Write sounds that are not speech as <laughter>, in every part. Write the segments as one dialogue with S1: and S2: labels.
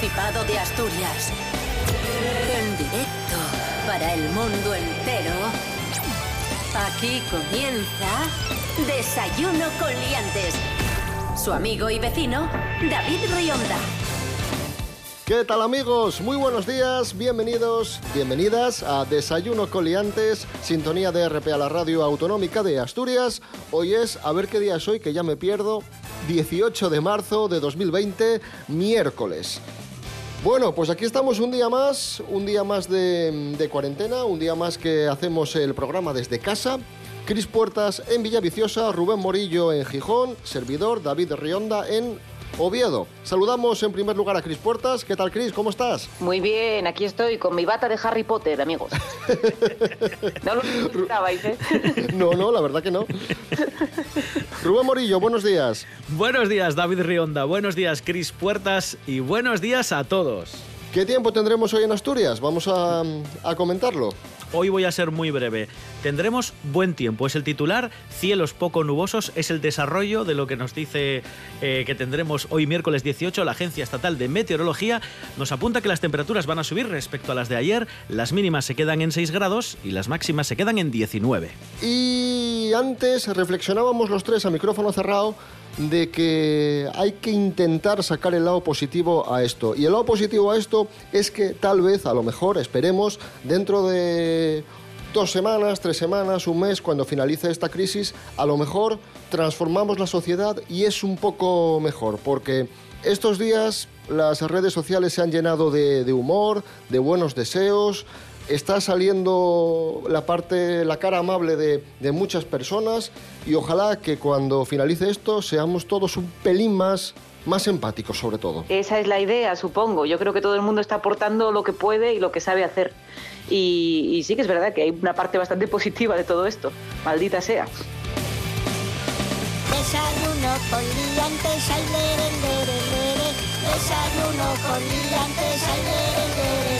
S1: Principado de Asturias. En directo para el mundo entero. Aquí comienza Desayuno con Liantes. Su amigo y vecino, David Rionda.
S2: ¿Qué tal amigos? Muy buenos días, bienvenidos, bienvenidas a Desayuno Coliantes, sintonía de RP a la radio autonómica de Asturias. Hoy es, a ver qué día es hoy, que ya me pierdo, 18 de marzo de 2020, miércoles. Bueno, pues aquí estamos un día más, un día más de, cuarentena, un día más que hacemos el programa desde casa. Cris Puertas en Villaviciosa, Rubén Morillo en Gijón, servidor David Rionda en Oviedo. Saludamos en primer lugar a Cris Puertas. ¿Qué tal, Cris? ¿Cómo estás?
S3: Muy bien, aquí estoy con mi bata de Harry Potter, amigos. <laughs> no lo necesitabais, ¿eh? <laughs>
S2: No, no, la verdad que no. Rubén Morillo, buenos días.
S4: Buenos días, David Rionda. Buenos días, Cris Puertas. Y buenos días a todos.
S2: ¿Qué tiempo tendremos hoy en Asturias? Vamos a, a comentarlo.
S4: Hoy voy a ser muy breve. Tendremos buen tiempo, es el titular. Cielos poco nubosos es el desarrollo de lo que nos dice eh, que tendremos hoy miércoles 18. La Agencia Estatal de Meteorología nos apunta que las temperaturas van a subir respecto a las de ayer. Las mínimas se quedan en 6 grados y las máximas se quedan en 19.
S2: Y antes reflexionábamos los tres a micrófono cerrado de que hay que intentar sacar el lado positivo a esto. Y el lado positivo a esto es que tal vez, a lo mejor, esperemos, dentro de dos semanas, tres semanas, un mes, cuando finalice esta crisis, a lo mejor transformamos la sociedad y es un poco mejor, porque estos días las redes sociales se han llenado de, de humor, de buenos deseos, está saliendo la parte, la cara amable de, de, muchas personas y ojalá que cuando finalice esto seamos todos un pelín más, más empáticos sobre todo.
S3: Esa es la idea, supongo. Yo creo que todo el mundo está aportando lo que puede y lo que sabe hacer. Y, y sí que es verdad que hay una parte bastante <laughs> positiva de todo esto. Maldita sea.
S5: Desayuno con liantes, ay, lere, lere, lere. Desayuno con liantes, ay.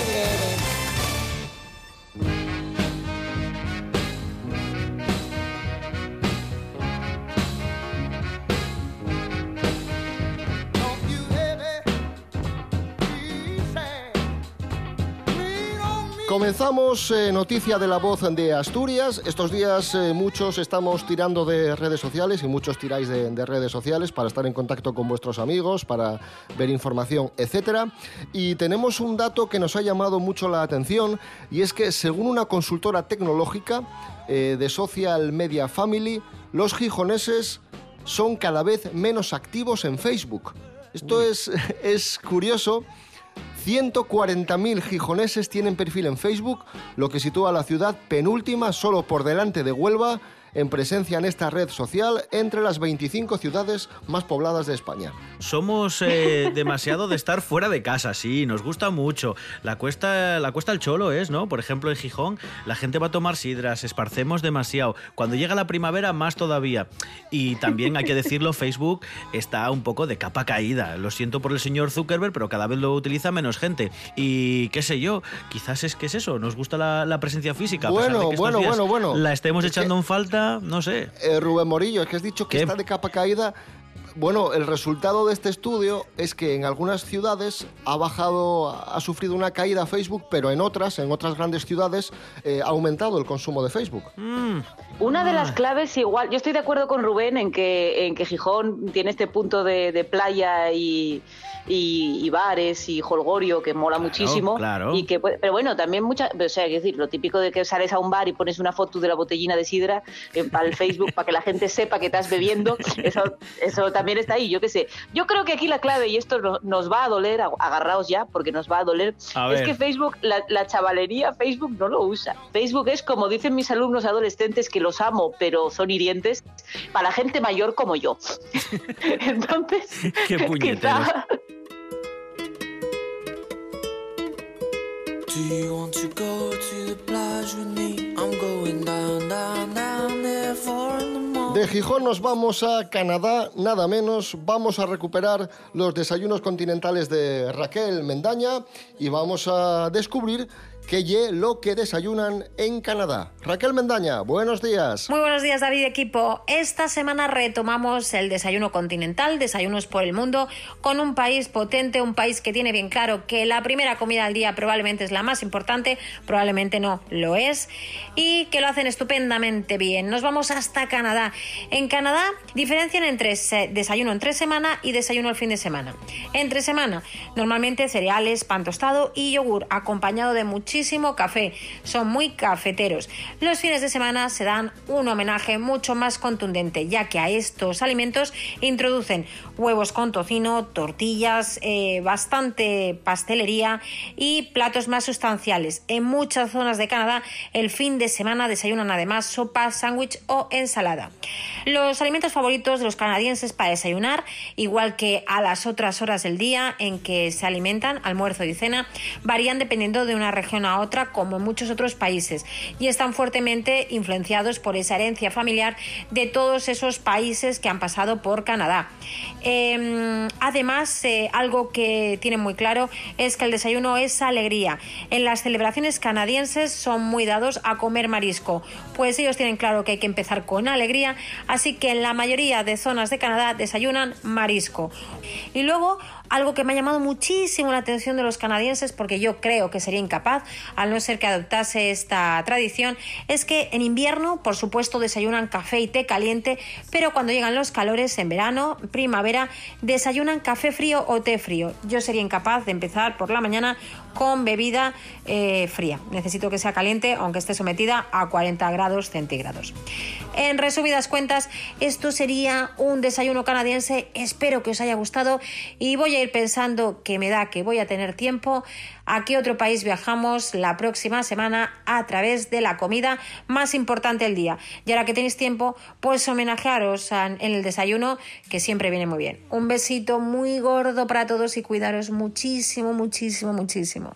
S2: Comenzamos eh, noticia de la voz de Asturias. Estos días eh, muchos estamos tirando de redes sociales y muchos tiráis de, de, redes sociales para estar en contacto con vuestros amigos, para ver información, etc. Y tenemos un dato que nos ha llamado mucho la atención y es que según una consultora tecnológica eh, de Social Media Family, los gijoneses son cada vez menos activos en Facebook. Esto es, <laughs> es curioso 140.000 gijoneses tienen perfil en Facebook, lo que sitúa a la ciudad penúltima solo por delante de Huelva en presencia en esta red social entre las 25 ciudades más pobladas de España.
S4: Somos eh, <laughs> demasiado de estar fuera de casa, sí, nos gusta mucho. La cuesta, la cuesta el cholo es, ¿no? Por ejemplo, en Gijón la gente va a tomar sidras, esparcemos demasiado. Cuando llega la primavera, más todavía. Y también hay que decirlo, <laughs> Facebook está un poco de capa caída. Lo siento por el señor Zuckerberg, pero cada vez lo utiliza menos gente. Y qué sé yo, quizás es que es eso, nos gusta la, la presencia física.
S2: Bueno, bueno, bueno, bueno.
S4: La estemos es echando que... en falta no sé.
S2: Eh, Rubén Morillo, es que has dicho que
S4: ¿Qué?
S2: está de capa caída. Bueno, el resultado de este estudio es que en algunas ciudades ha bajado, ha sufrido una caída Facebook, pero en otras, en otras grandes ciudades, eh, ha aumentado el consumo de Facebook.
S4: Mm.
S3: Una de las claves igual, yo estoy de acuerdo con Rubén en que, en que Gijón tiene este punto de, de playa y, y, y, bares y holgorio que mola
S4: claro,
S3: muchísimo.
S4: Claro.
S3: Y que, pero bueno, también muchas, o sea, es decir, lo típico de que sales a un bar y pones una foto de la botellina de sidra en, para el Facebook para que la gente sepa que estás bebiendo, eso, eso también está ahí, yo qué sé. Yo creo que aquí la clave, y esto no, nos va a doler, agarraos ya, porque nos va a doler,
S4: a
S3: es que Facebook, la, la chavalería, Facebook no lo usa. Facebook es, como dicen mis alumnos adolescentes, que los amo, pero son hirientes, para la gente mayor como yo. <laughs> Entonces, <laughs>
S4: Qué
S3: quizá,
S6: Do you want to go to the plage with me? I'm going down, down, down
S2: De Gijón nos vamos a Canadá, nada menos. Vamos a recuperar los desayunos continentales de Raquel Mendaña y vamos a descubrir que ye lo que desayunan en Canadá. Raquel Mendaña, buenos días.
S7: Muy buenos días, David equipo. Esta semana retomamos el desayuno continental, desayunos por el mundo, con un país potente, un país que tiene bien claro que la primera comida al día probablemente es la más importante, probablemente no lo es, y que lo hacen estupendamente bien. Nos vamos hasta Canadá. En Canadá diferencian entre desayuno entre semana y desayuno al fin de semana. Entre semana, normalmente cereales, pan tostado y yogur, acompañado de café. Son muy cafeteros. Los fines de semana se dan un homenaje mucho más contundente, ya que a estos alimentos introducen huevos con tocino, tortillas, eh, bastante pastelería y platos más sustanciales. En muchas zonas de Canadá, el fin de semana desayunan además sopa, sándwich o ensalada. Los alimentos favoritos de los canadienses para desayunar, igual que a las otras horas del día en que se alimentan, almuerzo y cena, varían dependiendo de una región a otra, como muchos otros países, y están fuertemente influenciados por esa herencia familiar de todos esos países que han pasado por Canadá. Eh, además, eh, algo que tienen muy claro es que el desayuno es alegría. En las celebraciones canadienses son muy dados a comer marisco, pues ellos tienen claro que hay que empezar con alegría, así que en la mayoría de zonas de Canadá desayunan marisco. Y luego, algo que me ha llamado muchísimo la atención de los canadienses, porque yo creo que sería incapaz, al no ser que adoptase esta tradición, es que en invierno, por supuesto, desayunan café y té caliente, pero cuando llegan los calores en verano, primavera, desayunan café frío o té frío. Yo sería incapaz de empezar por la mañana con bebida eh, fría. Necesito que sea caliente, aunque esté sometida a 40 grados centígrados. En resumidas cuentas, esto sería un desayuno canadiense. Espero que os haya gustado y voy a ir pensando que me da que voy a tener tiempo a qué otro país viajamos la próxima semana a través de la comida más importante del día. Y ahora que tenéis tiempo, pues homenajearos en el desayuno, que siempre viene muy bien. Un besito muy gordo para todos y cuidaros muchísimo, muchísimo, muchísimo.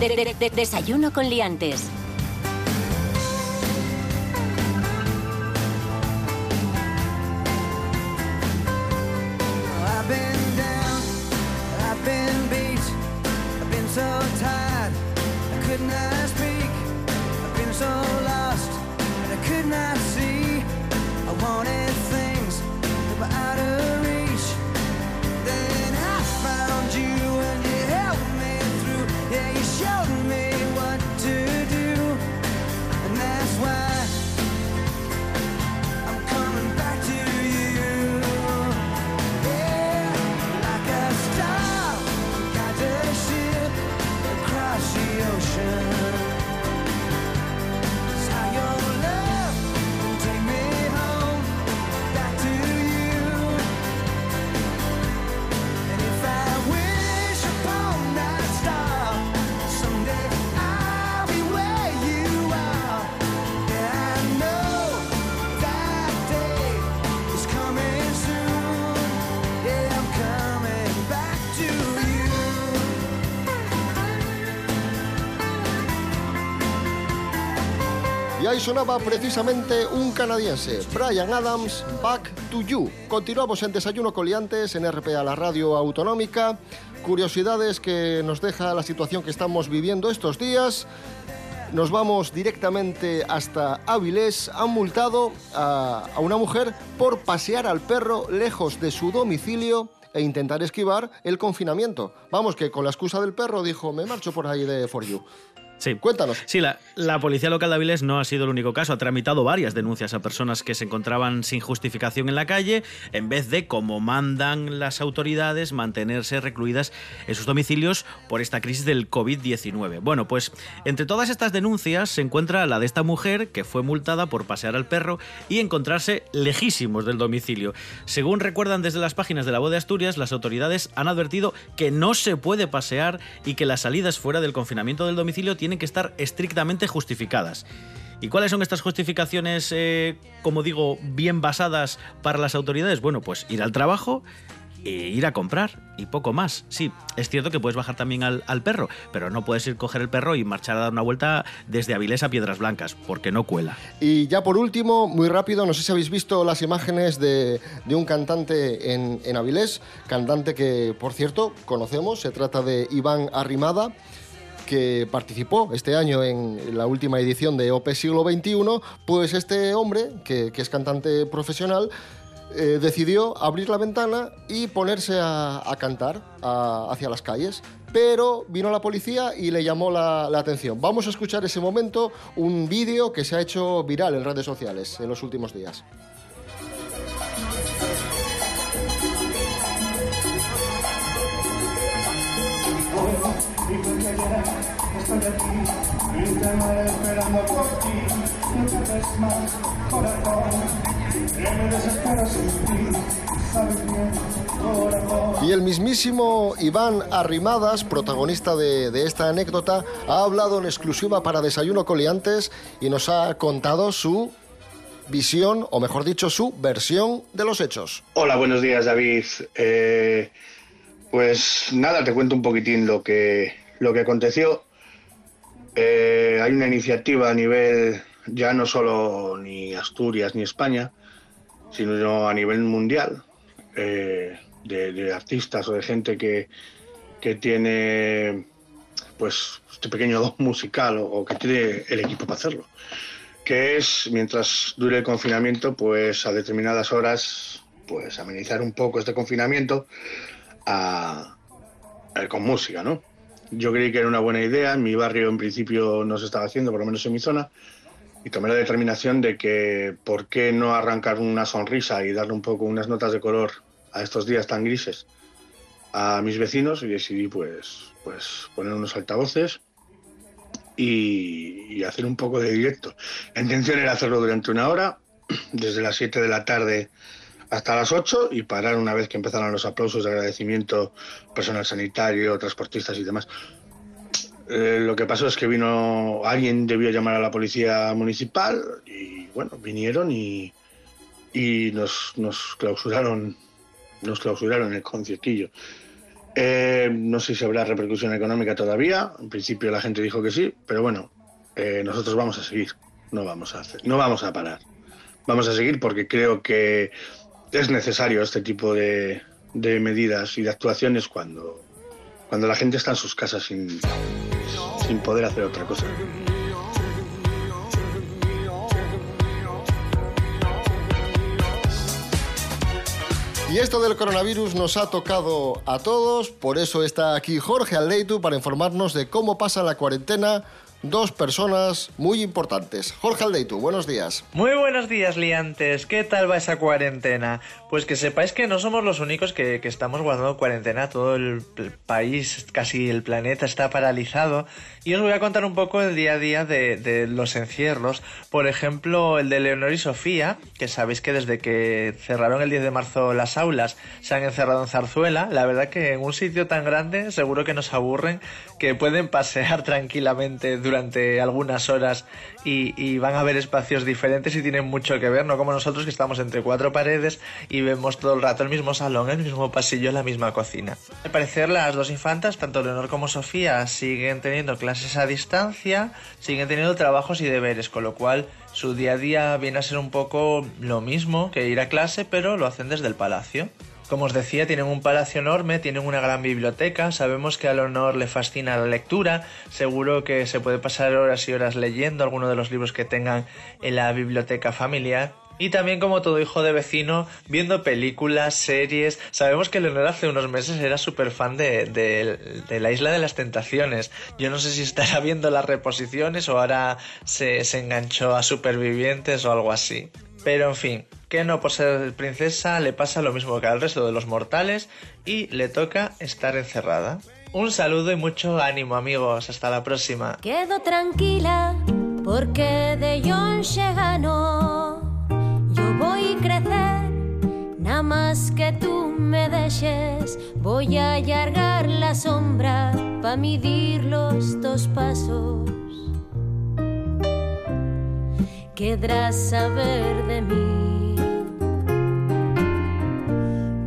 S1: De- de- de- desayuno con liantes.
S2: Sonaba precisamente un canadiense, Brian Adams, Back to You. Continuamos en Desayuno Coliantes en RPA, la radio autonómica. Curiosidades que nos deja la situación que estamos viviendo estos días. Nos vamos directamente hasta Avilés. Han multado a, a una mujer por pasear al perro lejos de su domicilio e intentar esquivar el confinamiento. Vamos, que con la excusa del perro dijo, me marcho por ahí de For You.
S4: Sí.
S2: Cuéntanos.
S4: Sí, la, la policía local de Avilés no ha sido el único caso. Ha tramitado varias denuncias a personas que se encontraban sin justificación en la calle, en vez de, como mandan las autoridades, mantenerse recluidas en sus domicilios por esta crisis del COVID-19. Bueno, pues entre todas estas denuncias se encuentra la de esta mujer que fue multada por pasear al perro y encontrarse lejísimos del domicilio. Según recuerdan desde las páginas de la voz de Asturias, las autoridades han advertido que no se puede pasear y que las salidas fuera del confinamiento del domicilio tienen que estar estrictamente justificadas. ¿Y cuáles son estas justificaciones, eh, como digo, bien basadas para las autoridades? Bueno, pues ir al trabajo e ir a comprar y poco más. Sí, es cierto que puedes bajar también al, perro, pero no puedes ir coger el perro y marchar a dar una vuelta desde Avilés a Piedras Blancas, porque no cuela.
S2: Y ya por último, muy rápido, no sé si habéis visto las imágenes de, de un cantante en, en Avilés, cantante que, por cierto, conocemos, se trata de Iván Arrimada que participó este año en la última edición de OP Siglo XXI, pues este hombre, que, es cantante profesional, eh, decidió abrir la ventana y ponerse a, a cantar a- hacia las calles. Pero vino la policía y le llamó la, la atención. Vamos a escuchar ese momento, un vídeo que se ha hecho viral en redes sociales en los últimos días. Y el mismísimo Iván Arrimadas, protagonista de, esta anécdota, ha hablado en exclusiva para Desayuno Coliantes y nos ha contado su visión, o mejor dicho, su versión de los hechos.
S8: Hola, buenos días, David. Eh, pues nada, te cuento un poquitín lo que, lo que aconteció. Eh, hay una iniciativa a nivel, ya no solo ni Asturias ni España, sino a nivel mundial, eh, de, artistas o de gente que, que tiene pues este pequeño don musical o, que tiene el equipo para hacerlo que es mientras dure el confinamiento, pues a determinadas horas, pues amenizar un poco este confinamiento a- a- con música, ¿no? Yo creí que era una buena idea, en mi barrio en principio no se estaba haciendo, por lo menos en mi zona, y tomé la determinación de que por qué no arrancar una sonrisa y darle un poco unas notas de color a estos días tan grises a mis vecinos y decidí pues, pues poner unos altavoces y, y hacer un poco de directo. La intención era hacerlo durante una hora, desde las 7 de la tarde hasta las 8 y parar una vez que empezaran los aplausos de agradecimiento personal sanitario, transportistas y demás. Eh, lo que pasó es que vino, alguien debió llamar a la policía municipal y bueno, vinieron y, y nos, nos clausuraron, nos clausuraron el conciertillo. Eh, no sé si habrá repercusión económica todavía. En principio la gente dijo que sí, pero bueno, eh, nosotros vamos a seguir. No vamos a hacer, no vamos a parar. Vamos a seguir porque creo que es necesario este tipo de, de medidas y de actuaciones cuando, cuando la gente está en sus casas sin, sin poder hacer otra cosa.
S2: Y esto del coronavirus nos ha tocado a todos, por eso está aquí Jorge Aldeitu para informarnos de cómo pasa la cuarentena dos personas muy importantes. Jorge Aldeitu, buenos días.
S9: Muy buenos días, liantes. ¿Qué tal va esa cuarentena? Pues que sepáis que no somos los únicos que, que estamos guardando cuarentena. Todo el, país, casi el planeta está paralizado. Y os voy a contar un poco el día a día de, de los encierros. Por ejemplo, el de Leonor y Sofía, que sabéis que desde que cerraron el 10 de marzo las aulas, se han encerrado en Zarzuela. La verdad que en un sitio tan grande seguro que nos aburren, que pueden <laughs> pasear tranquilamente durante algunas horas y van a ver espacios diferentes y tienen mucho que ver, no como nosotros que estamos entre cuatro paredes y vemos todo el rato el mismo salón, el mismo pasillo, la misma cocina. Al parecer las dos infantas, tanto Leonor como Sofía, siguen teniendo clases a distancia, siguen teniendo trabajos y deberes, con lo cual su día a día viene a ser un poco lo mismo que ir a clase, pero lo hacen desde el palacio. Como os decía, tienen un palacio enorme, tienen una gran biblioteca, sabemos que a Leonor le fascina la lectura, seguro que se puede pasar horas y horas leyendo alguno de los libros que tengan en la biblioteca familiar. Y también como todo hijo de vecino, viendo películas, series. Sabemos que Leonor hace unos meses era súper fan de, de- de la Isla de las Tentaciones. Yo no sé si estará viendo las reposiciones o ahora se, se enganchó a Supervivientes o algo así. Pero en fin, que no por ser princesa le pasa lo mismo que al resto de los mortales y le toca estar encerrada. Un saludo y mucho ánimo amigos, hasta la próxima.
S10: Quedo tranquila porque de John gano. Yo voy a crecer, nada más que tú me dejes. Voy a allargar la sombra para medir los dos pasos. Querrás saber de mí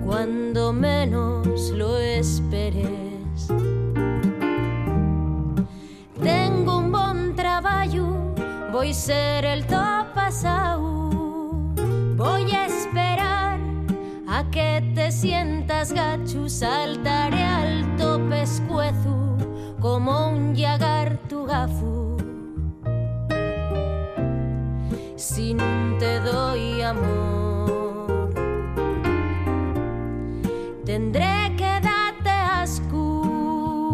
S10: cuando menos lo esperes. Tengo un bon trabajo, voy ser el top pasado. Voy a esperar a que te sientas gachu, saltaré alto pescuezo como un yagar tu gafu. Doy amor, tendré que darte asco.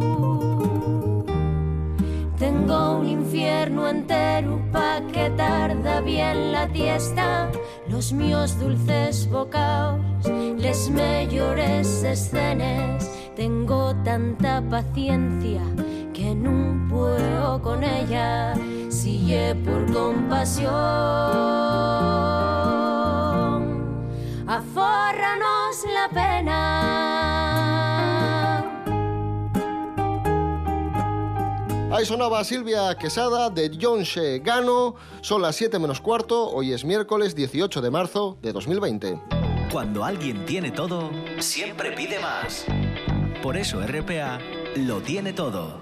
S10: Tengo un infierno entero pa' que tarda bien la tiesta. Los míos dulces bocaos, les mejores escenas. Tengo tanta paciencia que no puedo con ella. Sigue por compasión. Afórranos la pena.
S2: Ahí sonaba Silvia Quesada de Yonshe Gano. Son las 7 menos cuarto. Hoy es miércoles 18 de marzo de 2020.
S11: Cuando alguien tiene todo, siempre pide más. Por eso RPA lo tiene todo.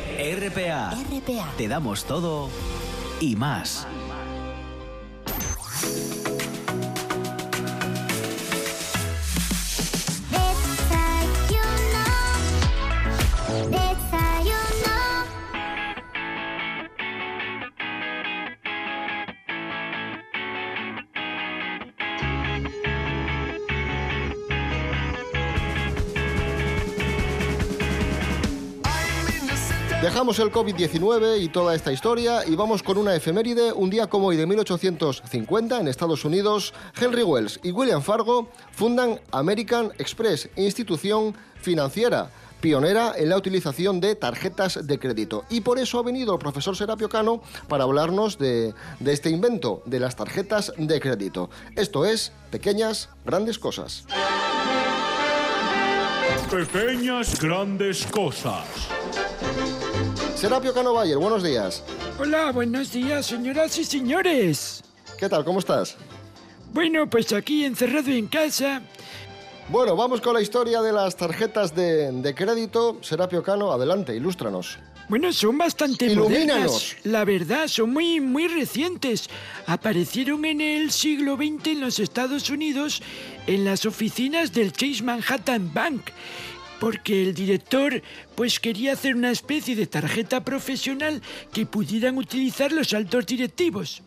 S11: RPA.
S5: RPA.
S11: Te damos todo y más.
S2: Dejamos el COVID-19 y toda esta historia y vamos con una efeméride. Un día como hoy de 1850 en Estados Unidos, Henry Wells y William Fargo fundan American Express, institución financiera pionera en la utilización de tarjetas de crédito. Y por eso ha venido el profesor Serapio Cano para hablarnos de, de este invento, de las tarjetas de crédito. Esto es Pequeñas Grandes Cosas.
S12: Pequeñas grandes cosas.
S2: Serapio Cano Bayer, buenos días.
S13: Hola, buenos días, señoras y señores.
S2: ¿Qué tal? ¿Cómo estás?
S13: Bueno, pues aquí encerrado en casa.
S2: Bueno, vamos con la historia de las tarjetas de, de crédito. Serapio Cano, adelante, ilústranos.
S13: Bueno, son bastante
S2: Ilumínanos.
S13: modernas. La verdad, son muy, muy recientes. Aparecieron en el siglo XX en los Estados Unidos en las oficinas del Chase Manhattan Bank. Porque el director pues quería hacer una especie de tarjeta profesional que pudieran utilizar los altos directivos.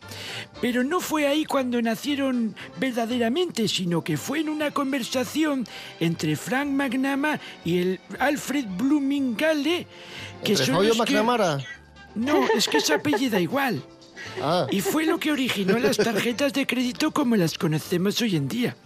S13: Pero no fue ahí cuando nacieron verdaderamente, sino que fue en una conversación entre Frank McNamara y el Alfred Bloomingale, que
S2: ¿Entre
S13: son los que-
S2: McNamara?
S13: No, es que se apellida igual.
S2: Ah.
S13: Y fue lo que originó las tarjetas de crédito como las conocemos hoy en día.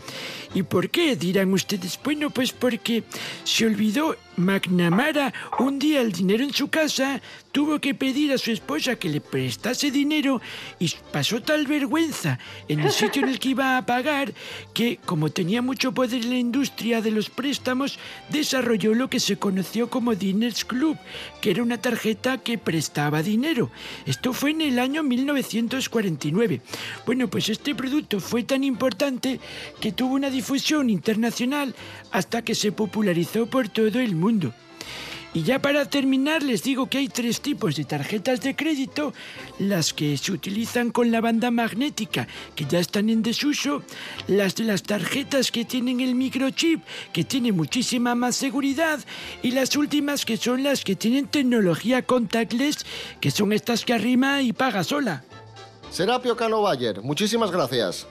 S13: ¿Y por qué? Dirán ustedes. Bueno, pues porque se olvidó McNamara un día el dinero en su casa, tuvo que pedir a su esposa que le prestase dinero y pasó tal vergüenza en el sitio en el que iba a pagar que, como tenía mucho poder en la industria de los préstamos, desarrolló lo que se conoció como Diners Club, que era una tarjeta que prestaba dinero. Esto fue en el año 1949. Bueno, pues este producto fue tan importante que tuvo una difusión internacional hasta que se popularizó por todo el mundo. Y ya para terminar les digo que hay tres tipos de tarjetas de crédito, las que se utilizan con la banda magnética, que ya están en desuso, las de las tarjetas que tienen el microchip, que tiene muchísima más seguridad, y las últimas que son las que tienen tecnología contactless, que son estas que arrima y paga sola.
S2: Serapio Cano Bayer, muchísimas gracias.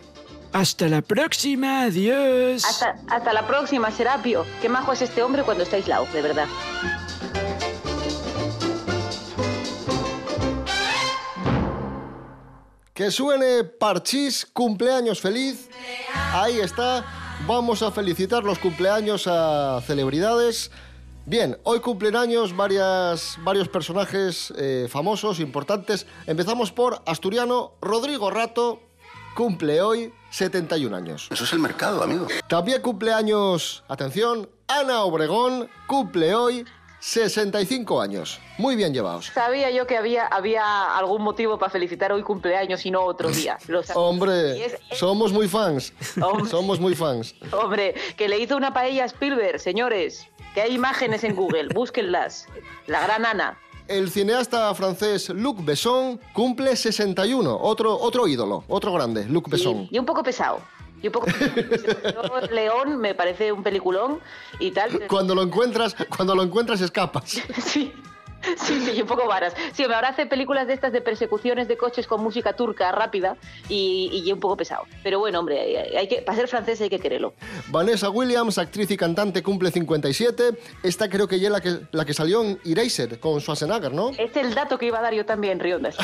S13: Hasta la próxima, adiós.
S3: Hasta, hasta la próxima, Serapio. Qué majo es este hombre cuando está aislado, de verdad.
S2: Que suene Parchís, cumpleaños feliz. Ahí está. Vamos a felicitar los cumpleaños a celebridades. Bien, hoy cumplen años varias, varios personajes eh, famosos, importantes. Empezamos por Asturiano Rodrigo Rato, cumple hoy 71 años.
S14: Eso es el mercado, amigo.
S2: También cumple años, atención, Ana Obregón, cumple hoy 65 años. Muy bien llevados.
S3: Sabía yo que había, había algún motivo para felicitar hoy cumpleaños y no otro día. Lo sabía. Y
S2: Hombre,
S3: es-
S2: somos muy fans.
S3: Hombre.
S2: somos muy fans.
S3: Hombre, que le hizo una paella a Spielberg, señores. Que hay imágenes en Google, búsquenlas. La gran Ana.
S2: El cineasta francés Luc Besson cumple 61. Otro, otro ídolo, otro grande, Luc Besson.
S3: Y un poco pesado. Y un poco pesado. Yo, León me parece un peliculón y tal. <laughs>
S2: Cuando lo encuentras, cuando lo encuentras escapas. <laughs>
S3: Sí. <laughs> Sí, sí, un poco varas. Sí, ahora hace películas de estas de persecuciones de coches con música turca rápida y, y un poco pesado. Pero bueno, hombre, hay, que, para ser francés hay que quererlo.
S2: Vanessa Williams, actriz y cantante, cumple 57. Esta creo que ya es la que, la que salió en Eraser con Schwarzenegger, ¿no?
S3: Este es el dato que iba a dar yo también, Rionda. <laughs>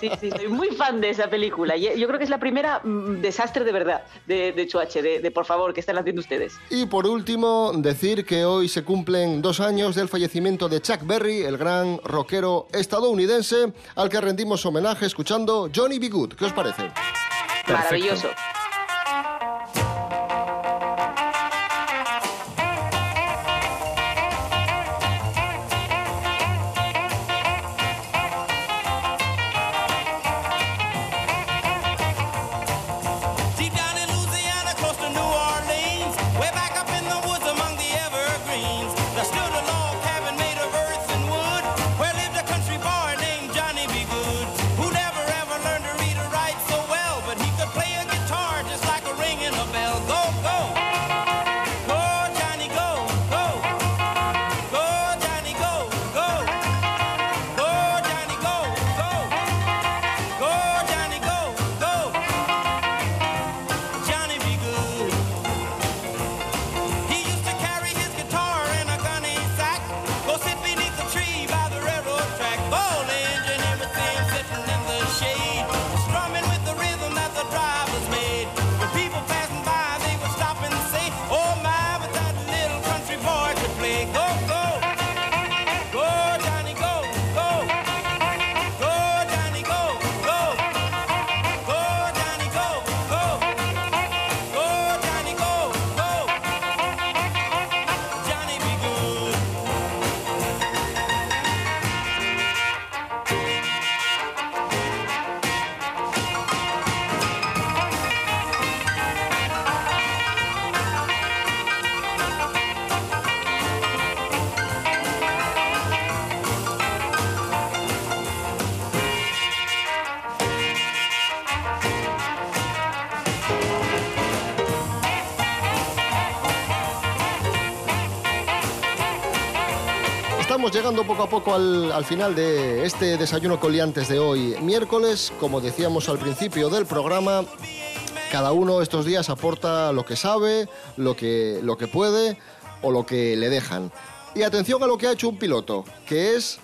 S3: Sí, sí, soy muy fan de esa película. Yo creo que es la primera mm, desastre de verdad de, de Chuache, de, de por favor, que están haciendo ustedes.
S2: Y por último, decir que hoy se cumplen dos años del fallecimiento de Chuck Berry, el gran rockero estadounidense, al que rendimos homenaje escuchando Johnny B. Good. ¿Qué os parece?
S3: Maravilloso.
S2: Poco a poco al, al final de este desayuno coliantes de hoy, miércoles. Como decíamos al principio del programa, cada uno estos días aporta lo que sabe, lo que, lo que puede o lo que le dejan. Y atención a lo que ha hecho un piloto, que es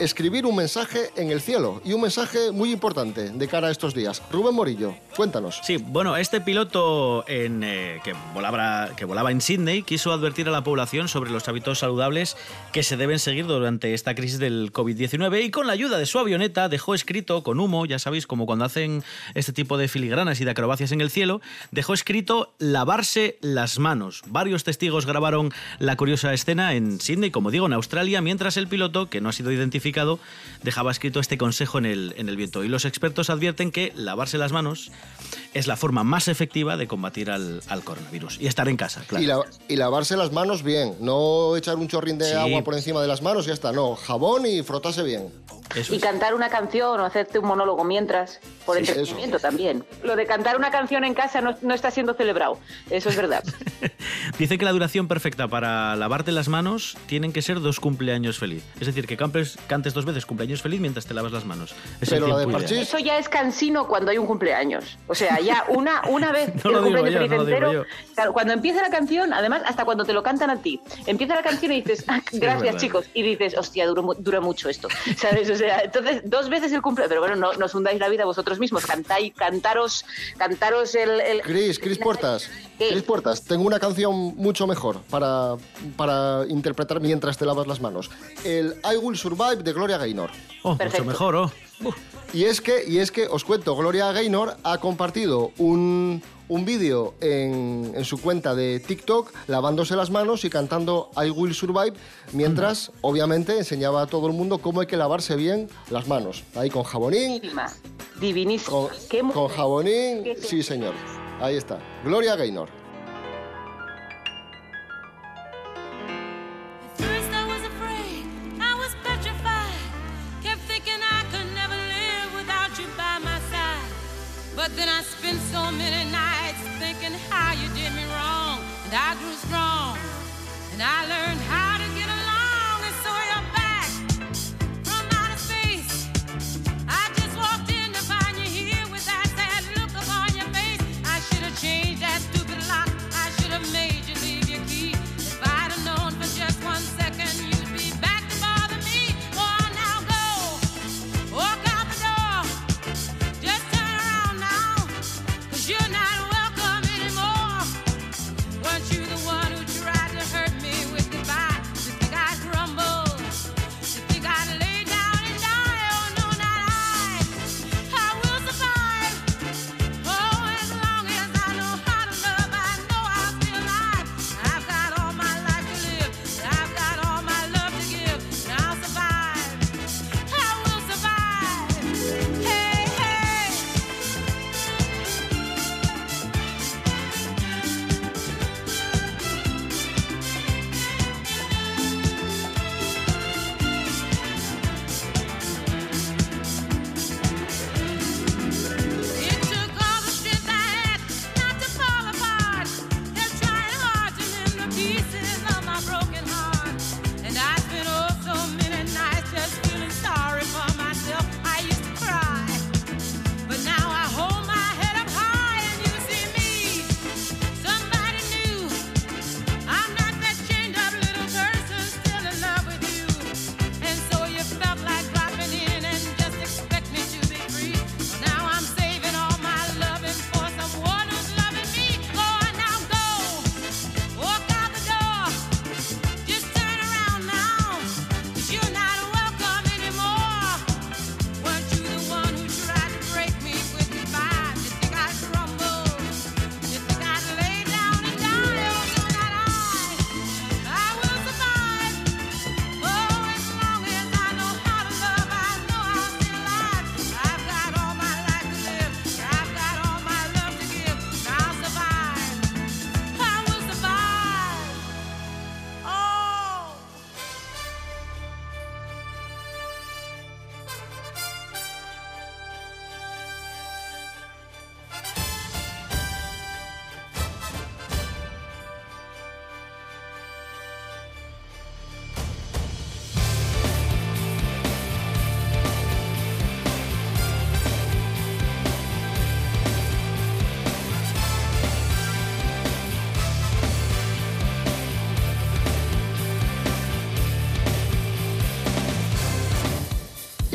S2: escribir un mensaje en el cielo y un mensaje muy importante de cara a estos días. Rubén Morillo, cuéntanos.
S4: Sí, bueno, este piloto en, eh, que, volaba, que volaba en Sydney quiso advertir a la población sobre los hábitos saludables que se deben seguir durante esta crisis del COVID-19 y con la ayuda de su avioneta dejó escrito con humo, ya sabéis, como cuando hacen este tipo de filigranas y de acrobacias en el cielo, dejó escrito lavarse las manos. Varios testigos grabaron la curiosa escena en Sydney, como digo, en Australia, mientras el piloto, que no ha sido identificado, dejaba escrito este consejo en el, en el viento. Y los expertos advierten que lavarse las manos es la forma más efectiva de combatir al, al coronavirus. Y estar en casa, claro.
S2: Y, la- y lavarse las manos bien, no echar un chorrín de
S4: Sí.
S2: agua por encima de las manos y ya está. No, jabón y frotarse bien.
S4: Eso
S3: Y cantar una canción o hacerte un monólogo mientras, por
S2: Sí,
S3: entretenimiento también. Lo de cantar una canción en casa no, no está siendo celebrado, eso es verdad. <laughs>
S4: Dice que la duración perfecta para lavarte las manos tienen que ser dos cumpleaños feliz. Es decir, que cantes, cantes cantes dos veces cumpleaños feliz mientras te lavas las manos. Es
S10: Pero
S4: el
S10: la de
S4: ideal.
S3: Eso ya es cansino cuando hay un cumpleaños. O sea, ya una, una vez <laughs>
S4: No lo
S3: el
S4: digo
S3: cumpleaños
S4: yo,
S3: feliz
S4: no lo digo
S3: entero,
S4: yo.
S3: claro, cuando empieza la canción, además, hasta cuando te lo cantan a ti, empieza la canción y dices, "Ah,
S4: Sí,
S3: gracias
S4: verdad.
S3: chicos, y dices, hostia, dura, dura mucho esto, ¿sabes? O sea, entonces, dos veces el cumpleaños, pero bueno, no, no os hundáis la vida vosotros mismos, cantáis, cantaros, cantaros el... el
S10: Cris, Cris Puertas. Cris Puertas, tengo una canción mucho mejor para, para interpretar mientras te lavas las manos. El I Will Survive de Gloria Gaynor.
S4: Oh, mucho mejor, oh.
S10: Y es que, y es que os cuento, Gloria Gaynor ha compartido un, un vídeo en, en su cuenta de TikTok lavándose las manos y cantando I Will Survive, mientras obviamente enseñaba a todo el mundo cómo hay que lavarse bien las manos. Ahí con jabonín,
S3: Divinísimo.
S10: con, con jabonín, sí señor. Ahí está, Gloria Gaynor.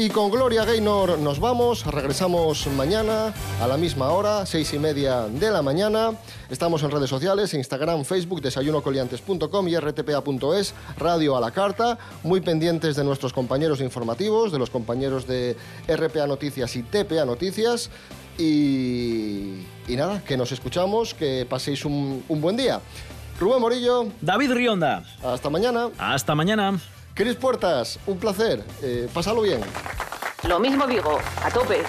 S10: Y con Gloria Gaynor nos vamos, regresamos mañana a la misma hora, seis y media de la mañana. Estamos en redes sociales, Instagram, Facebook, desayunocoliantes.com y rtpa.es, radio a la carta, muy pendientes de nuestros compañeros informativos, de los compañeros de RPA Noticias y TPA Noticias. Y, y nada, que nos escuchamos, que paséis un, un buen día. Rubén Morillo.
S4: David Rionda.
S10: Hasta mañana.
S4: Hasta mañana.
S10: Cris Puertas, un placer. Eh, pásalo bien.
S3: Lo mismo digo, a tope.